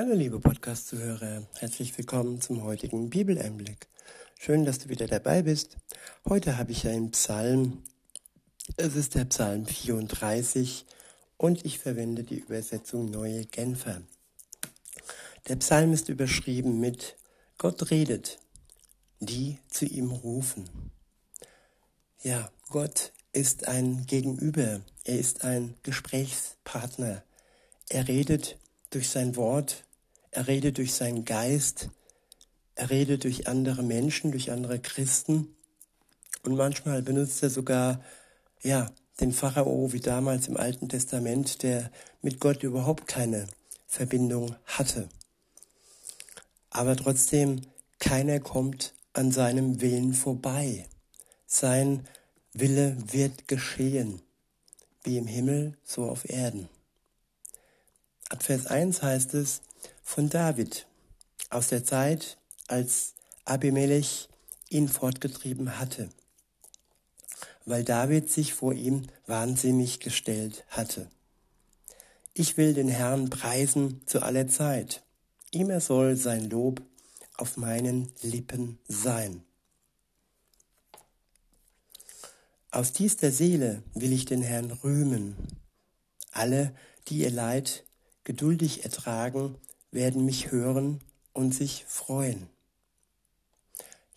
Hallo liebe Podcast-Zuhörer, herzlich willkommen zum heutigen Bibeleinblick. Schön, dass du wieder dabei bist. Heute habe ich einen Psalm. Es ist der Psalm 34 und ich verwende die Übersetzung Neue Genfer. Der Psalm ist überschrieben mit Gott redet, die zu ihm rufen. Ja, Gott ist ein Gegenüber, er ist ein Gesprächspartner. Er redet durch sein Wort, er redet durch seinen Geist, er redet durch andere Menschen, durch andere Christen und manchmal benutzt er sogar, ja, den Pharao wie damals im Alten Testament, der mit Gott überhaupt keine Verbindung hatte. Aber trotzdem, keiner kommt an seinem Willen vorbei. Sein Wille wird geschehen, wie im Himmel, so auf Erden. Ab Vers 1 heißt es von David aus der Zeit, als Abimelech ihn fortgetrieben hatte, weil David sich vor ihm wahnsinnig gestellt hatte. Ich will den Herrn preisen zu aller Zeit. Ihm er soll sein Lob auf meinen Lippen sein. Aus tiefster Seele will ich den Herrn rühmen. Alle, die ihr Leid geduldig ertragen, werden mich hören und sich freuen.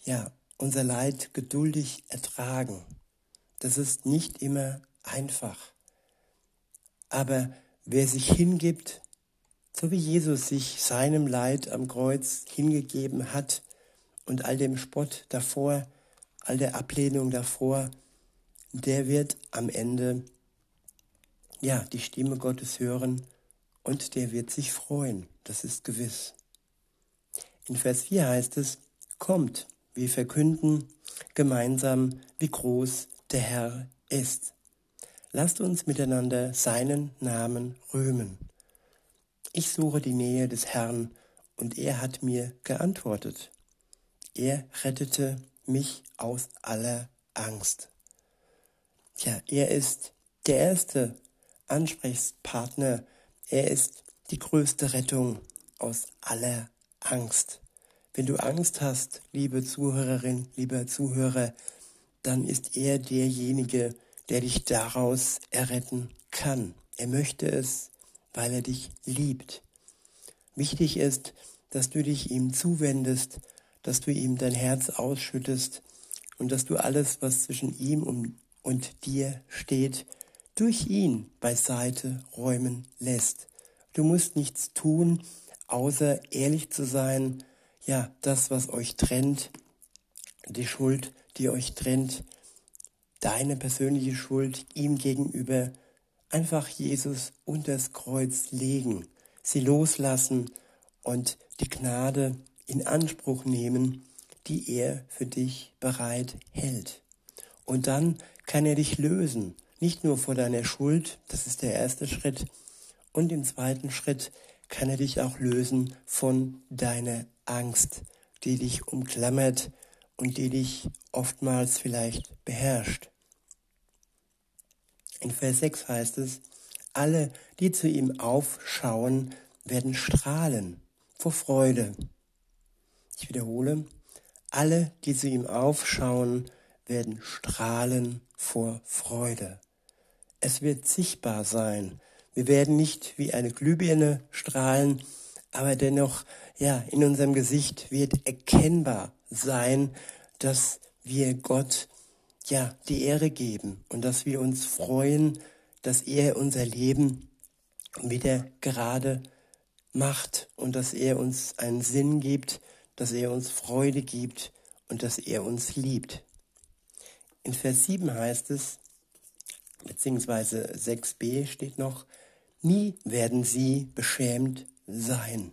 Ja, unser Leid geduldig ertragen, das ist nicht immer einfach. Aber wer sich hingibt, so wie Jesus sich seinem Leid am Kreuz hingegeben hat und all dem Spott davor, all der Ablehnung davor, der wird am Ende ja die Stimme Gottes hören und der wird sich freuen, das ist gewiss. In Vers 4 heißt es, kommt, wir verkünden gemeinsam, wie groß der Herr ist. Lasst uns miteinander seinen Namen rühmen. Ich suche die Nähe des Herrn und er hat mir geantwortet. Er rettete mich aus aller Angst. Tja, er ist der erste Ansprechpartner. Er ist die größte Rettung aus aller Angst. Wenn du Angst hast, liebe Zuhörerin, lieber Zuhörer, dann ist er derjenige, der dich daraus erretten kann. Er möchte es, weil er dich liebt. Wichtig ist, dass du dich ihm zuwendest, dass du ihm dein Herz ausschüttest und dass du alles, was zwischen ihm und dir steht, durch ihn beiseite räumen lässt. Du musst nichts tun, außer ehrlich zu sein, ja, das, was euch trennt, die Schuld, die euch trennt, deine persönliche Schuld ihm gegenüber, einfach Jesus unter das Kreuz legen, sie loslassen und die Gnade in Anspruch nehmen, die er für dich bereit hält. Und dann kann er dich lösen. Nicht nur vor deiner Schuld, das ist der erste Schritt. Und im zweiten Schritt kann er dich auch lösen von deiner Angst, die dich umklammert und die dich oftmals vielleicht beherrscht. In Vers 6 heißt es, alle, die zu ihm aufschauen, werden strahlen vor Freude. Ich wiederhole, alle, die zu ihm aufschauen, werden strahlen vor Freude. Es wird sichtbar sein. Wir werden nicht wie eine Glühbirne strahlen, aber dennoch, ja, in unserem Gesicht wird erkennbar sein, dass wir Gott, ja, die Ehre geben und dass wir uns freuen, dass er unser Leben wieder gerade macht und dass er uns einen Sinn gibt, dass er uns Freude gibt und dass er uns liebt. In Vers 7 heißt es, beziehungsweise 6b steht noch, nie werden sie beschämt sein.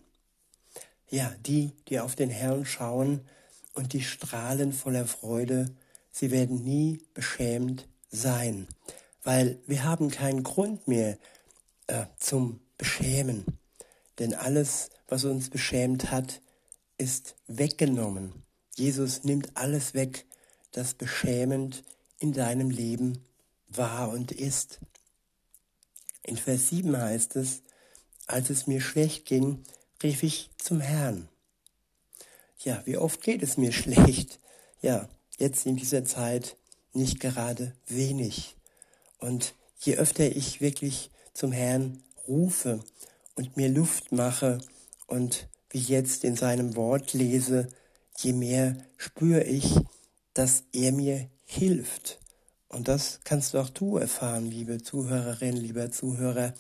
Ja, die, die auf den Herrn schauen und die strahlen voller Freude, sie werden nie beschämt sein, weil wir haben keinen Grund mehr äh, zum Beschämen, denn alles, was uns beschämt hat, ist weggenommen. Jesus nimmt alles weg, das beschämend in deinem Leben war und ist. In Vers 7 heißt es, als es mir schlecht ging, rief ich zum Herrn. Ja, wie oft geht es mir schlecht? Ja, jetzt in dieser Zeit nicht gerade wenig. Und je öfter ich wirklich zum Herrn rufe und mir Luft mache und wie jetzt in seinem Wort lese, je mehr spüre ich, dass er mir hilft. Und das kannst du auch du erfahren, liebe Zuhörerin, lieber Zuhörer,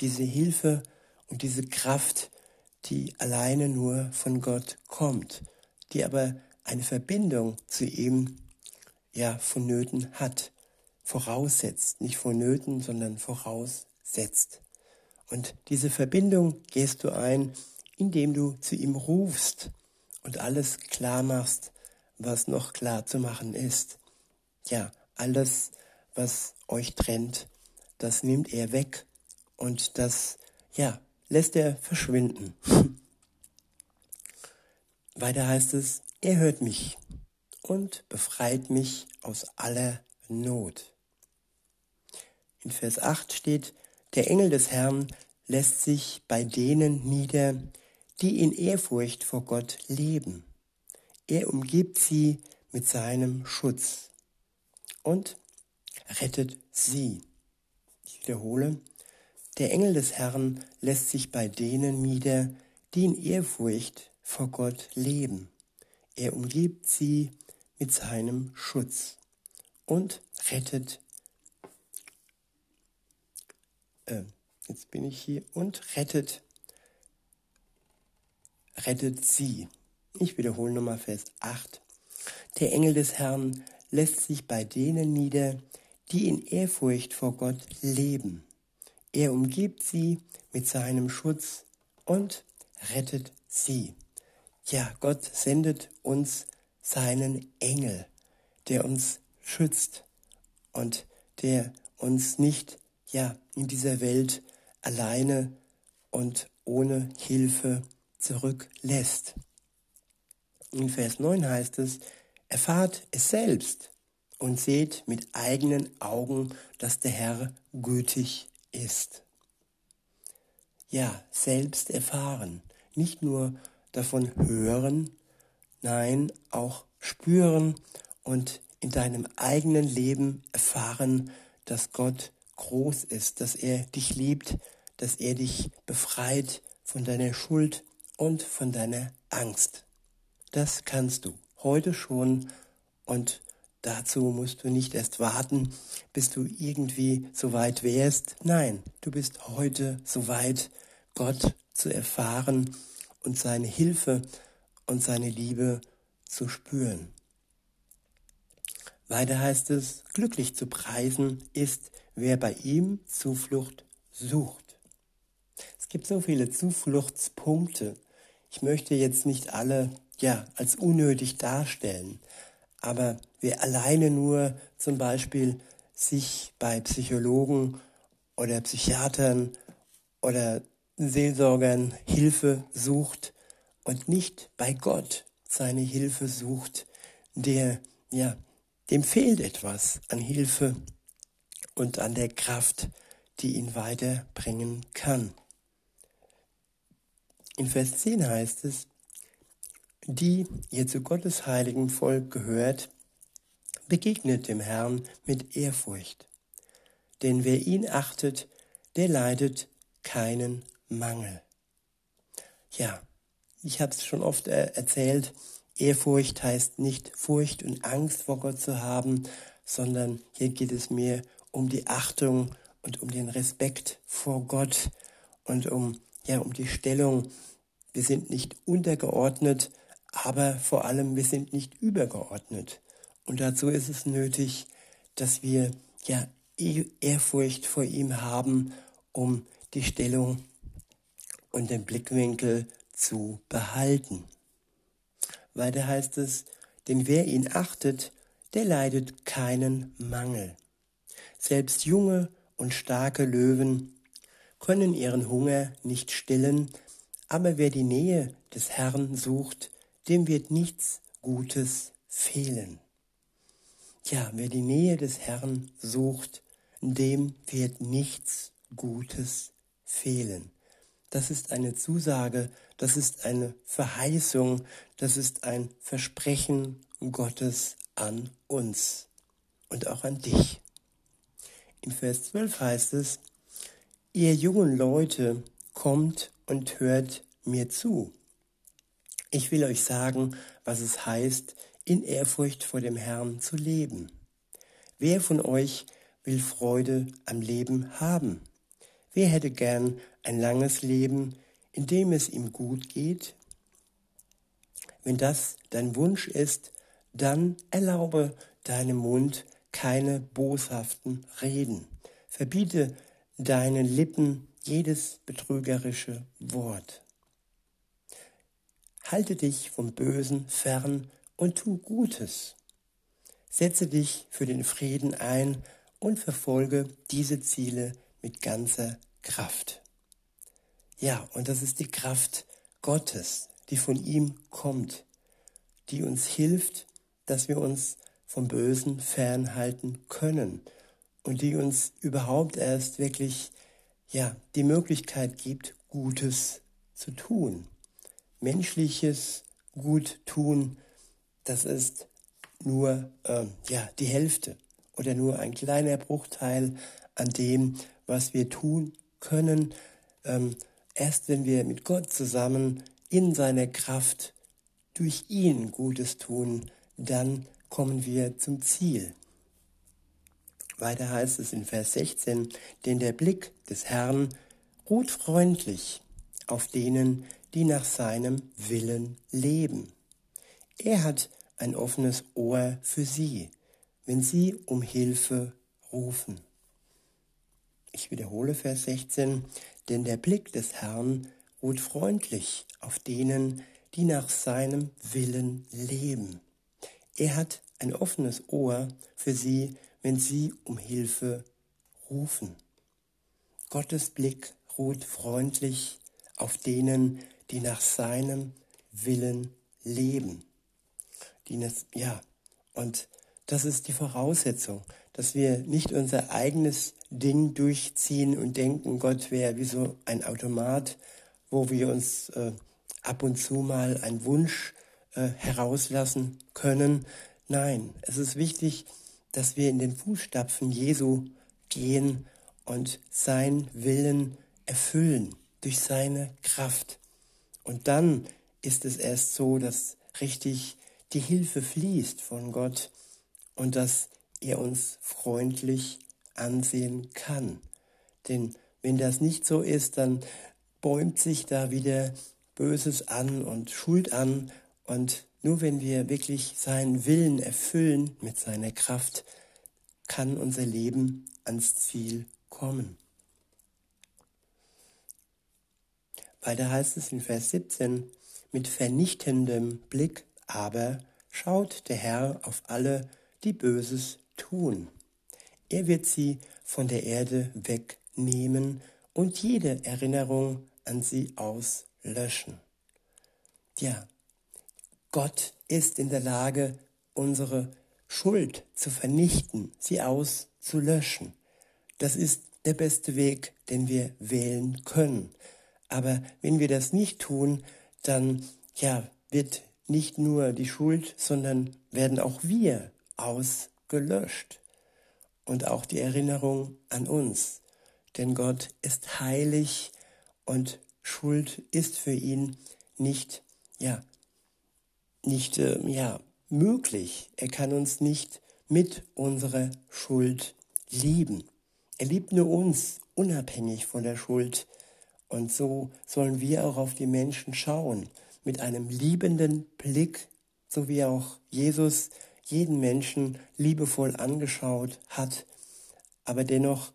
diese Hilfe und diese Kraft, die alleine nur von Gott kommt, die aber eine Verbindung zu ihm ja vonnöten hat, voraussetzt, nicht vonnöten, sondern voraussetzt. Und diese Verbindung gehst du ein, indem du zu ihm rufst und alles klar machst, was noch klar zu machen ist. Ja, alles, was euch trennt, das nimmt er weg und das, ja, lässt er verschwinden. Weiter heißt es, er hört mich und befreit mich aus aller Not. In Vers 8 steht, der Engel des Herrn lässt sich bei denen nieder, die in Ehrfurcht vor Gott leben. Er umgibt sie mit seinem Schutz und rettet sie. Ich wiederhole, der Engel des Herrn lässt sich bei denen nieder, die in Ehrfurcht vor Gott leben. Er umgibt sie mit seinem Schutz und rettet. Äh, jetzt bin ich hier und rettet, rettet sie. Ich wiederhole nochmal Vers 8. Der Engel des Herrn lässt sich bei denen nieder, die in Ehrfurcht vor Gott leben. Er umgibt sie mit seinem Schutz und rettet sie. Ja, Gott sendet uns seinen Engel, der uns schützt und der uns nicht ja in dieser Welt alleine und ohne Hilfe zurücklässt. In Vers 9 heißt es, erfahrt es selbst und seht mit eigenen Augen, dass der Herr gütig ist. Ja, selbst erfahren, nicht nur davon hören, nein, auch spüren und in deinem eigenen Leben erfahren, dass Gott groß ist, dass er dich liebt, dass er dich befreit von deiner Schuld und von deiner Angst. Das kannst du heute schon und dazu musst du nicht erst warten, bis du irgendwie so weit wärst. Nein, du bist heute so weit, Gott zu erfahren und seine Hilfe und seine Liebe zu spüren. Weiter heißt es, glücklich zu preisen ist, wer bei ihm Zuflucht sucht. Es gibt so viele Zufluchtspunkte. Ich möchte jetzt nicht alle ja, als unnötig darstellen. Aber wer alleine nur zum Beispiel sich bei Psychologen oder Psychiatern oder Seelsorgern Hilfe sucht und nicht bei Gott seine Hilfe sucht, der, ja, dem fehlt etwas an Hilfe und an der Kraft, die ihn weiterbringen kann. In Vers 10 heißt es, die ihr zu Gottes heiligen Volk gehört, begegnet dem Herrn mit Ehrfurcht. Denn wer ihn achtet, der leidet keinen Mangel. Ja, ich habe es schon oft äh, erzählt, Ehrfurcht heißt nicht Furcht und Angst vor Gott zu haben, sondern hier geht es mir um die Achtung und um den Respekt vor Gott und um ja um die Stellung. Wir sind nicht untergeordnet, aber vor allem wir sind nicht übergeordnet. Und dazu ist es nötig, dass wir ja Ehrfurcht vor ihm haben, um die Stellung und den Blickwinkel zu behalten. Weiter heißt es, denn wer ihn achtet, der leidet keinen Mangel. Selbst junge und starke Löwen können ihren Hunger nicht stillen, aber wer die Nähe des Herrn sucht, dem wird nichts Gutes fehlen. Ja, wer die Nähe des Herrn sucht, dem wird nichts Gutes fehlen. das ist eine Zusage, das ist eine Verheißung, das ist ein Versprechen Gottes an uns und auch an dich. In Vers 12 heißt es, ihr jungen Leute, kommt und hört mir zu. Ich will euch sagen, was es heißt, in Ehrfurcht vor dem Herrn zu leben. Wer von euch will Freude am Leben haben? Wer hätte gern ein langes Leben, in dem es ihm gut geht? Wenn das dein Wunsch ist, dann erlaube deinem Mund keine boshaften Reden. Verbiete deinen Lippen jedes betrügerische Wort. Halte dich vom Bösen fern und tu Gutes. Setze dich für den Frieden ein und verfolge diese Ziele mit ganzer Kraft. Ja, und das ist die Kraft Gottes, die von ihm kommt, die uns hilft, dass wir uns vom Bösen fernhalten können und die uns überhaupt erst wirklich ja, die Möglichkeit gibt, Gutes zu tun. Menschliches Gut tun, das ist nur äh, ja, die Hälfte oder nur ein kleiner Bruchteil an dem, was wir tun können. Ähm, erst wenn wir mit Gott zusammen in seiner Kraft durch ihn Gutes tun, dann kommen wir zum Ziel. Weiter heißt es in Vers 16, denn der Blick des Herrn ruht freundlich auf denen, die nach seinem Willen leben. Er hat ein offenes Ohr für sie, wenn sie um Hilfe rufen. Ich wiederhole Vers 16, denn der Blick des Herrn ruht freundlich auf denen, die nach seinem Willen leben. Er hat ein offenes Ohr für sie, wenn sie um Hilfe rufen. Gottes Blick ruht freundlich auf denen, die nach seinem Willen leben. Die, ja, und das ist die Voraussetzung, dass wir nicht unser eigenes Ding durchziehen und denken, Gott wäre wie so ein Automat, wo wir uns äh, ab und zu mal einen Wunsch äh, herauslassen können. Nein, es ist wichtig, dass wir in den Fußstapfen Jesu gehen und sein Willen erfüllen durch seine Kraft. Und dann ist es erst so, dass richtig die Hilfe fließt von Gott und dass er uns freundlich ansehen kann. Denn wenn das nicht so ist, dann bäumt sich da wieder Böses an und Schuld an und nur wenn wir wirklich seinen Willen erfüllen mit seiner Kraft, kann unser Leben ans Ziel kommen. Weiter heißt es in Vers 17, mit vernichtendem Blick aber schaut der Herr auf alle, die Böses tun. Er wird sie von der Erde wegnehmen und jede Erinnerung an sie auslöschen. Ja, Gott ist in der Lage, unsere Schuld zu vernichten, sie auszulöschen. Das ist der beste Weg, den wir wählen können. Aber wenn wir das nicht tun, dann ja, wird nicht nur die Schuld, sondern werden auch wir ausgelöscht und auch die Erinnerung an uns. Denn Gott ist heilig und Schuld ist für ihn nicht ja nicht äh, ja, möglich. Er kann uns nicht mit unserer Schuld lieben. Er liebt nur uns, unabhängig von der Schuld. Und so sollen wir auch auf die Menschen schauen, mit einem liebenden Blick, so wie auch Jesus jeden Menschen liebevoll angeschaut hat, aber dennoch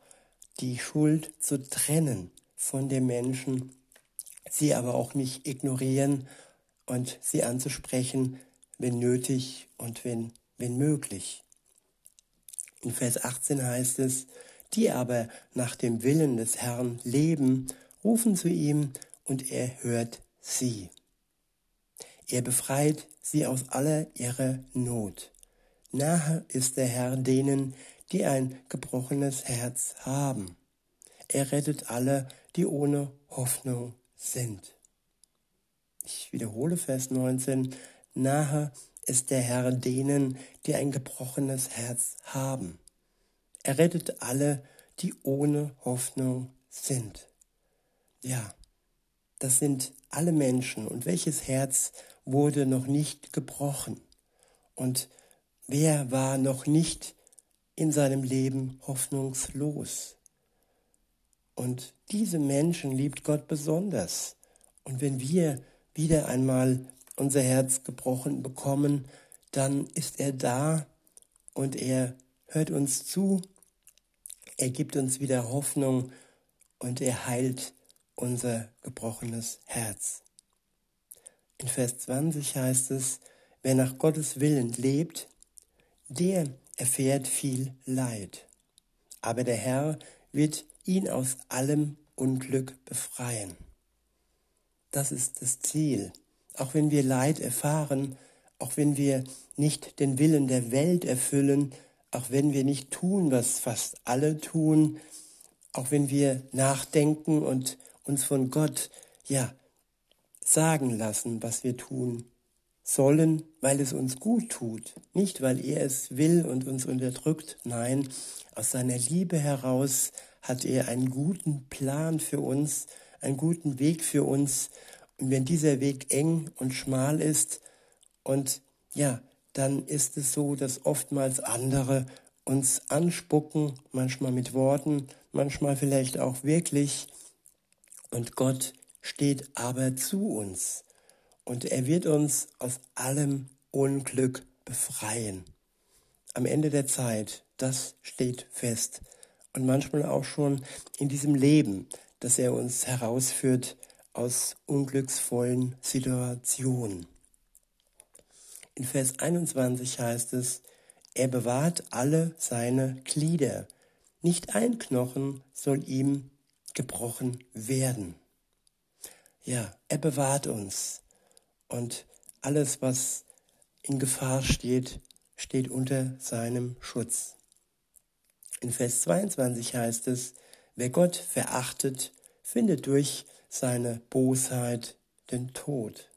die Schuld zu trennen von dem Menschen, sie aber auch nicht ignorieren und sie anzusprechen, wenn nötig und wenn, wenn möglich. In Vers 18 heißt es, die aber nach dem Willen des Herrn leben, rufen zu ihm und er hört sie. Er befreit sie aus aller ihrer Not. Nahe ist der Herr denen, die ein gebrochenes Herz haben. Er rettet alle, die ohne Hoffnung sind. Ich wiederhole Vers 19. Nahe ist der Herr denen, die ein gebrochenes Herz haben. Er rettet alle, die ohne Hoffnung sind. Ja, das sind alle Menschen. Und welches Herz wurde noch nicht gebrochen? Und wer war noch nicht in seinem Leben hoffnungslos? Und diese Menschen liebt Gott besonders. Und wenn wir wieder einmal unser Herz gebrochen bekommen, dann ist er da und er hört uns zu, er gibt uns wieder Hoffnung und er heilt unser gebrochenes Herz. In Vers 20 heißt es, wer nach Gottes Willen lebt, der erfährt viel Leid. Aber der Herr wird ihn aus allem Unglück befreien. Das ist das Ziel. Auch wenn wir Leid erfahren, auch wenn wir nicht den Willen der Welt erfüllen, auch wenn wir nicht tun, was fast alle tun, auch wenn wir nachdenken und uns von Gott, ja, sagen lassen, was wir tun sollen, weil es uns gut tut. Nicht, weil er es will und uns unterdrückt. Nein, aus seiner Liebe heraus hat er einen guten Plan für uns, einen guten Weg für uns. Und wenn dieser Weg eng und schmal ist und ja, dann ist es so, dass oftmals andere uns anspucken, manchmal mit Worten, manchmal vielleicht auch wirklich. Und Gott steht aber zu uns. Und er wird uns aus allem Unglück befreien. Am Ende der Zeit, das steht fest. Und manchmal auch schon in diesem Leben, dass er uns herausführt aus unglücksvollen Situationen. In Vers 21 heißt es, er bewahrt alle seine Glieder. Nicht ein Knochen soll ihm gebrochen werden. Ja, er bewahrt uns. Und alles, was in Gefahr steht, steht unter seinem Schutz. In Vers 22 heißt es, wer Gott verachtet, findet durch seine Bosheit den Tod.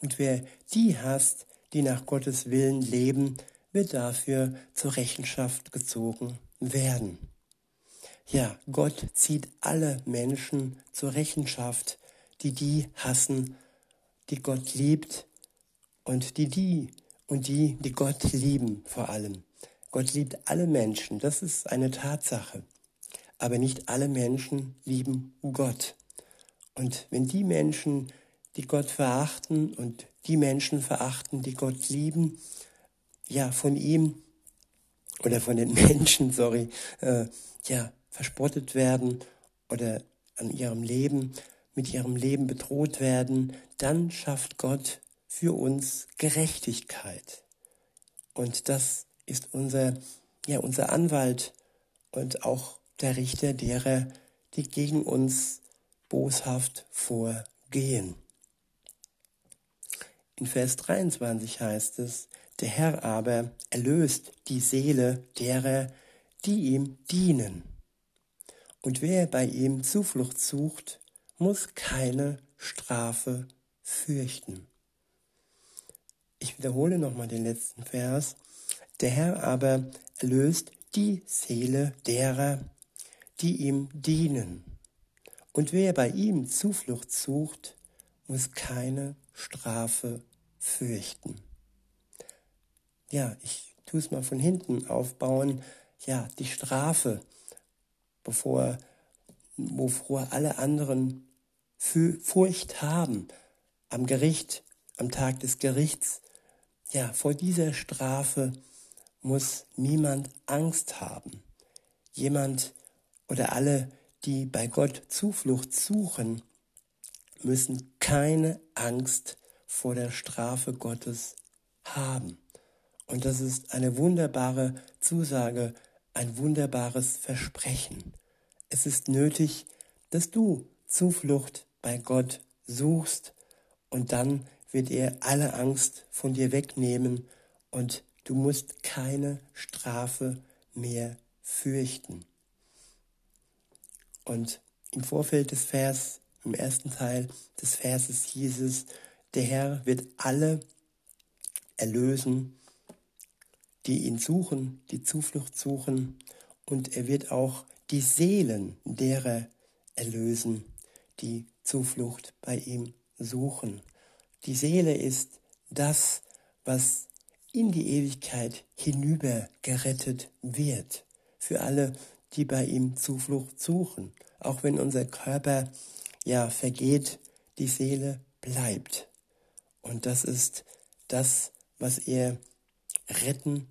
Und wer die hasst, die nach Gottes Willen leben, wird dafür zur Rechenschaft gezogen werden. Ja, Gott zieht alle Menschen zur Rechenschaft, die die hassen, die Gott liebt und die die und die, die Gott lieben vor allem. Gott liebt alle Menschen, das ist eine Tatsache. Aber nicht alle Menschen lieben Gott. Und wenn die Menschen, die Gott verachten und die Menschen verachten, die Gott lieben, ja, von ihm oder von den Menschen, sorry, äh, ja, verspottet werden oder an ihrem Leben, mit ihrem Leben bedroht werden, dann schafft Gott für uns Gerechtigkeit. Und das ist unser, ja, unser Anwalt und auch der Richter derer, die gegen uns boshaft vorgehen. In Vers 23 heißt es, der Herr aber erlöst die Seele derer, die ihm dienen. Und wer bei ihm Zuflucht sucht, muss keine Strafe fürchten. Ich wiederhole nochmal den letzten Vers. Der Herr aber erlöst die Seele derer, die ihm dienen. Und wer bei ihm Zuflucht sucht, muss keine Strafe fürchten. Ja, ich tue es mal von hinten aufbauen. Ja, die Strafe, bevor, wovor alle anderen Furcht haben, am Gericht, am Tag des Gerichts, ja, vor dieser Strafe muss niemand Angst haben. Jemand oder alle, die bei Gott Zuflucht suchen, müssen keine Angst vor der Strafe Gottes haben. Und das ist eine wunderbare Zusage, ein wunderbares Versprechen. Es ist nötig, dass du Zuflucht bei Gott suchst und dann wird er alle Angst von dir wegnehmen und du musst keine Strafe mehr fürchten. Und im Vorfeld des Vers im ersten Teil des Verses hieß es, der Herr wird alle erlösen, die ihn suchen, die Zuflucht suchen, und er wird auch die Seelen derer erlösen, die Zuflucht bei ihm suchen. Die Seele ist das, was in die Ewigkeit hinüber gerettet wird. Für alle, die bei ihm Zuflucht suchen. Auch wenn unser Körper ja vergeht, die Seele bleibt. Und das ist das, was er retten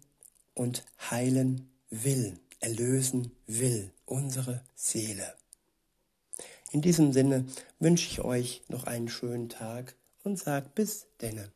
und heilen will, erlösen will, unsere Seele. In diesem Sinne wünsche ich euch noch einen schönen Tag und sag bis denne.